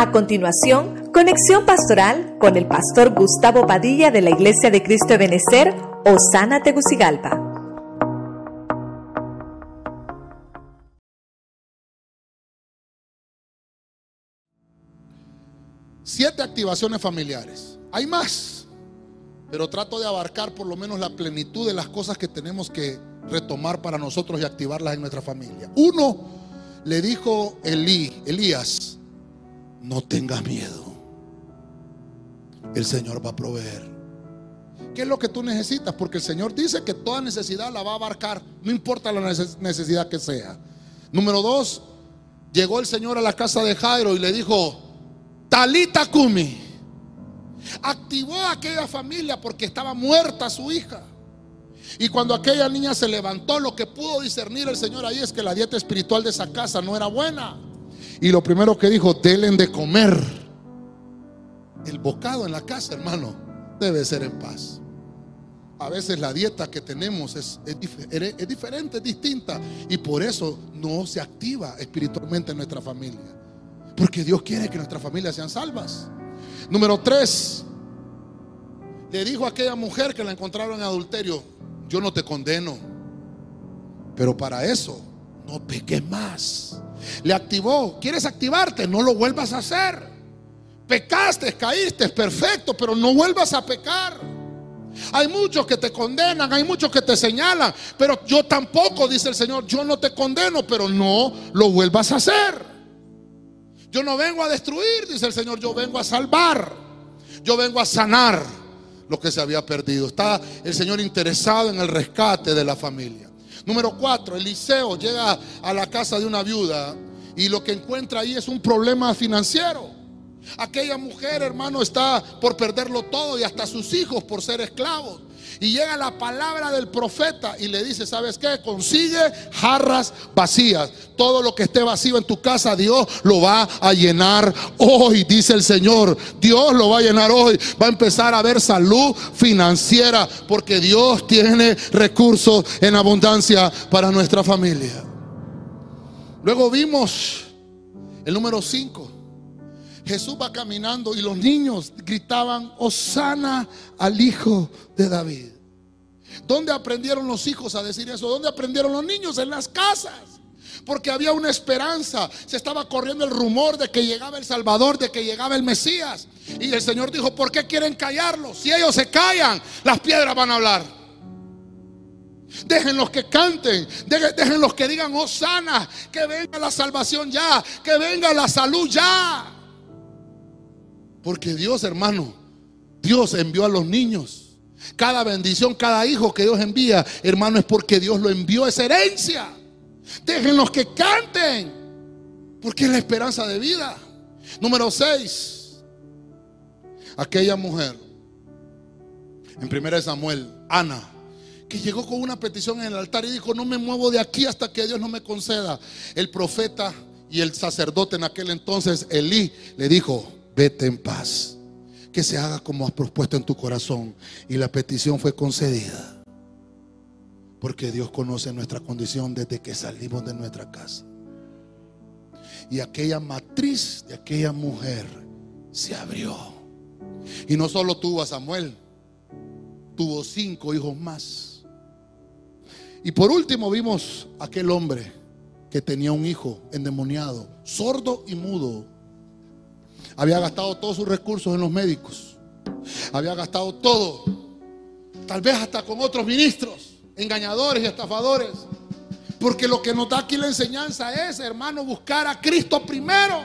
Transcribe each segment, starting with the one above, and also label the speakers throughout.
Speaker 1: A continuación, conexión pastoral con el pastor Gustavo Padilla de la Iglesia de Cristo de Benecer, Osana Tegucigalpa.
Speaker 2: Siete activaciones familiares. Hay más, pero trato de abarcar por lo menos la plenitud de las cosas que tenemos que retomar para nosotros y activarlas en nuestra familia. Uno, le dijo Elí, Elías, no tengas miedo. El Señor va a proveer. ¿Qué es lo que tú necesitas? Porque el Señor dice que toda necesidad la va a abarcar, no importa la necesidad que sea. Número dos, llegó el Señor a la casa de Jairo y le dijo, Talita Kumi. Activó a aquella familia porque estaba muerta su hija. Y cuando aquella niña se levantó, lo que pudo discernir el Señor ahí es que la dieta espiritual de esa casa no era buena. Y lo primero que dijo, delen de comer. El bocado en la casa, hermano, debe ser en paz. A veces la dieta que tenemos es, es, diferente, es distinta. Y por eso no se activa espiritualmente en nuestra familia. Porque Dios quiere que nuestras familias sean salvas. Número tres, le dijo a aquella mujer que la encontraron en adulterio, yo no te condeno, pero para eso no peques más. Le activó, ¿quieres activarte? No lo vuelvas a hacer. Pecaste, caíste, perfecto, pero no vuelvas a pecar. Hay muchos que te condenan, hay muchos que te señalan, pero yo tampoco, dice el Señor, yo no te condeno, pero no lo vuelvas a hacer. Yo no vengo a destruir, dice el Señor, yo vengo a salvar, yo vengo a sanar lo que se había perdido. Está el Señor interesado en el rescate de la familia. Número cuatro, Eliseo llega a la casa de una viuda y lo que encuentra ahí es un problema financiero. Aquella mujer, hermano, está por perderlo todo y hasta sus hijos por ser esclavos. Y llega la palabra del profeta y le dice, ¿sabes qué? Consigue jarras vacías. Todo lo que esté vacío en tu casa, Dios lo va a llenar hoy, dice el Señor. Dios lo va a llenar hoy. Va a empezar a haber salud financiera porque Dios tiene recursos en abundancia para nuestra familia. Luego vimos el número 5. Jesús va caminando y los niños gritaban, Osana al Hijo de David. ¿Dónde aprendieron los hijos a decir eso? ¿Dónde aprendieron los niños? En las casas. Porque había una esperanza. Se estaba corriendo el rumor de que llegaba el Salvador, de que llegaba el Mesías. Y el Señor dijo, ¿por qué quieren callarlos? Si ellos se callan, las piedras van a hablar. Dejen los que canten, dejen los que digan, Osana, que venga la salvación ya, que venga la salud ya. Porque Dios, hermano, Dios envió a los niños. Cada bendición, cada hijo que Dios envía, hermano, es porque Dios lo envió, esa herencia. Déjenlos que canten, porque es la esperanza de vida. Número 6. Aquella mujer, en 1 Samuel, Ana, que llegó con una petición en el altar y dijo, no me muevo de aquí hasta que Dios no me conceda. El profeta y el sacerdote en aquel entonces, Elí, le dijo, vete en paz. Que se haga como has propuesto en tu corazón. Y la petición fue concedida. Porque Dios conoce nuestra condición desde que salimos de nuestra casa. Y aquella matriz de aquella mujer se abrió. Y no solo tuvo a Samuel, tuvo cinco hijos más. Y por último vimos aquel hombre que tenía un hijo endemoniado, sordo y mudo había gastado todos sus recursos en los médicos. Había gastado todo. Tal vez hasta con otros ministros, engañadores y estafadores. Porque lo que nos da aquí la enseñanza es, hermano, buscar a Cristo primero.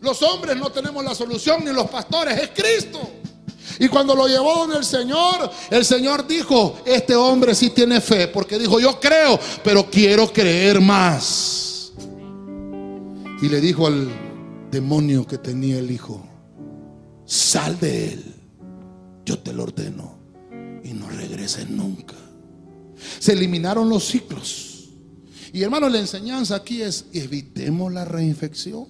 Speaker 2: Los hombres no tenemos la solución, ni los pastores, es Cristo. Y cuando lo llevó donde el Señor, el Señor dijo, este hombre sí tiene fe, porque dijo, yo creo, pero quiero creer más. Y le dijo al demonio que tenía el hijo, sal de él, yo te lo ordeno y no regreses nunca. Se eliminaron los ciclos. Y hermano, la enseñanza aquí es, evitemos la reinfección.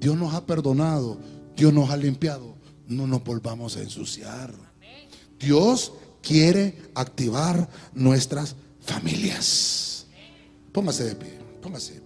Speaker 2: Dios nos ha perdonado, Dios nos ha limpiado, no nos volvamos a ensuciar. Dios quiere activar nuestras familias. Póngase de pie, póngase de pie.